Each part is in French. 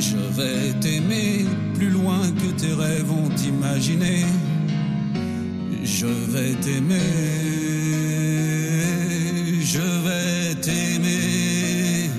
Je vais t'aimer plus loin que tes rêves ont imaginé. Je vais t'aimer, je vais t'aimer,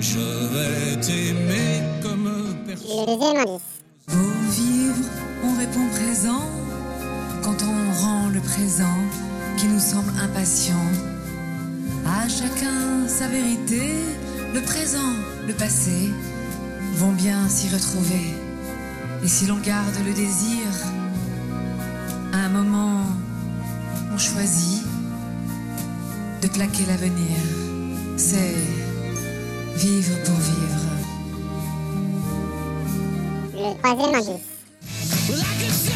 je vais t'aimer comme personne. Pour vivre, on répond présent quand on rend le présent qui nous semble impatient. À chacun sa vérité, le présent, le passé vont bien s'y retrouver. Et si l'on garde le désir, à un moment, on choisit de plaquer l'avenir. C'est vivre pour vivre. Le troisième indice.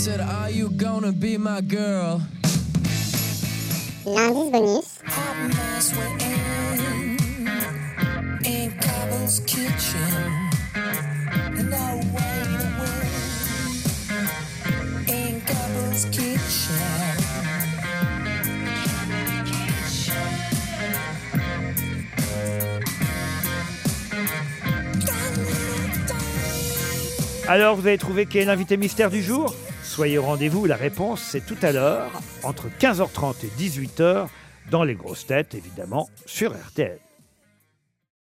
Said, Are you gonna be my girl? L'indice bonus. Alors vous avez trouvé qui est l'invité mystère du jour? Soyez au rendez-vous, la réponse c'est tout à l'heure, entre 15h30 et 18h, dans les grosses têtes évidemment, sur RTL.